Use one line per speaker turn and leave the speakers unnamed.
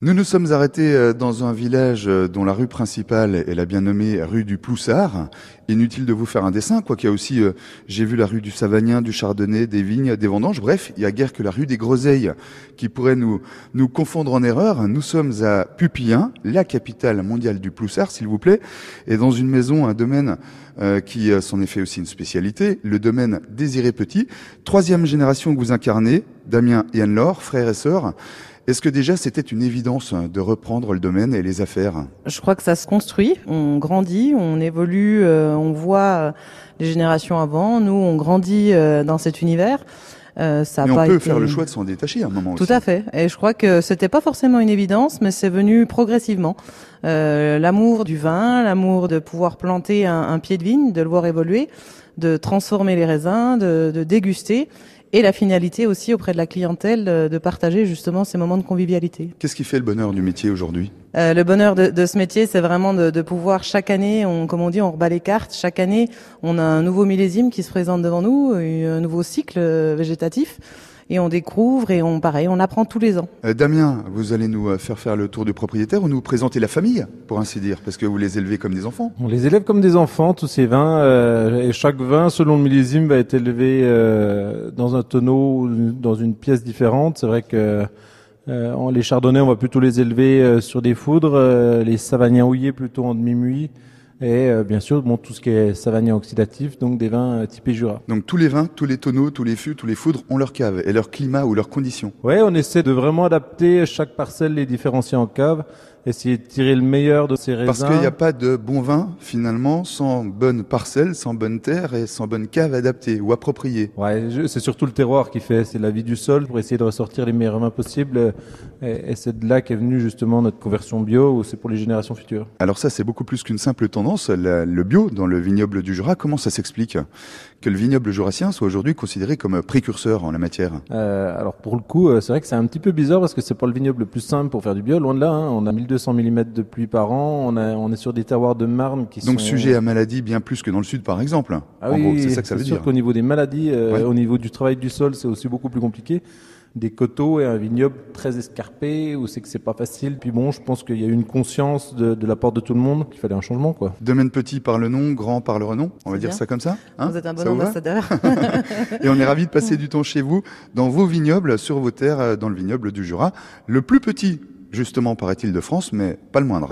Nous nous sommes arrêtés euh, dans un village euh, dont la rue principale est la bien nommée rue du Ploussard. Inutile de vous faire un dessin, quoi qu'il y a aussi, euh, j'ai vu la rue du Savagnin, du Chardonnay, des Vignes, des Vendanges. Bref, il y a guère que la rue des Groseilles qui pourrait nous, nous confondre en erreur. Nous sommes à Pupillin, la capitale mondiale du Ploussard, s'il vous plaît, et dans une maison, un domaine qui s'en est fait aussi une spécialité, le domaine Désiré Petit. Troisième génération que vous incarnez, Damien et Anne-Laure, frères et sœurs. Est-ce que déjà c'était une évidence de reprendre le domaine et les affaires?
Je crois que ça se construit, on grandit, on évolue, euh, on voit euh, les générations avant, nous on grandit euh, dans cet univers.
Euh, ça mais on peut faire le choix de s'en détacher à un moment
Tout à fait. Et je crois que c'était pas forcément une évidence, mais c'est venu progressivement. Euh, l'amour du vin, l'amour de pouvoir planter un, un, pied de vigne, de le voir évoluer, de transformer les raisins, de, de déguster et la finalité aussi auprès de la clientèle euh, de partager justement ces moments de convivialité.
Qu'est-ce qui fait le bonheur du métier aujourd'hui?
Euh, Le bonheur de, de, ce métier, c'est vraiment de, de, pouvoir chaque année, on, comme on dit, on rebat les cartes. Chaque année, on a un nouveau millésime qui se présente devant nous, un nouveau cycle euh, végétatif et on découvre et on pareil, on apprend tous les ans.
Euh, Damien, vous allez nous euh, faire faire le tour du propriétaire ou nous présenter la famille, pour ainsi dire, parce que vous les élevez comme des enfants.
On les élève comme des enfants, tous ces vins, euh, et chaque vin, selon le millésime, va être élevé euh, dans un tonneau, dans une pièce différente. C'est vrai que euh, les chardonnays, on va plutôt les élever sur des foudres, les savagnins houillés plutôt en demi-muit et euh, bien sûr bon, tout ce qui est savagnin oxydatif, donc des vins euh, typés Jura.
Donc tous les vins, tous les tonneaux, tous les fûts, tous les foudres ont leur cave et leur climat ou leurs conditions.
Oui, on essaie de vraiment adapter chaque parcelle, les différencier en cave essayer de tirer le meilleur de ces raisins.
Parce qu'il n'y a pas de bon vin, finalement, sans bonne parcelle, sans bonne terre et sans bonne cave adaptée ou appropriée.
Ouais, c'est surtout le terroir qui fait, c'est la vie du sol pour essayer de ressortir les meilleurs vins possibles. Et, c'est de là qu'est venue justement notre conversion bio, ou c'est pour les générations futures.
Alors ça, c'est beaucoup plus qu'une simple tendance. Le bio dans le vignoble du Jura, comment ça s'explique que le vignoble jurassien soit aujourd'hui considéré comme précurseur en la matière?
Euh, Alors pour le coup, euh, c'est vrai que c'est un petit peu bizarre parce que c'est pas le vignoble le plus simple pour faire du bio, loin de là. Hein. On a 1200 mm de pluie par an, on, a, on est sur des terroirs de marne qui
Donc sujet à maladie bien plus que dans le sud par exemple.
Ah oui, c'est ça que ça veut dire. C'est sûr qu'au niveau des maladies, euh, au niveau du travail du sol, c'est aussi beaucoup plus compliqué des coteaux et un vignoble très escarpé où c'est que c'est pas facile. Puis bon, je pense qu'il y a eu une conscience de, de, la part de tout le monde qu'il fallait un changement, quoi.
Domaine petit par le nom, grand par le renom. On va dire ça comme ça.
Hein? Vous êtes un bon ambassadeur.
et on est ravi de passer du temps chez vous, dans vos vignobles, sur vos terres, dans le vignoble du Jura. Le plus petit, justement, paraît-il, de France, mais pas le moindre.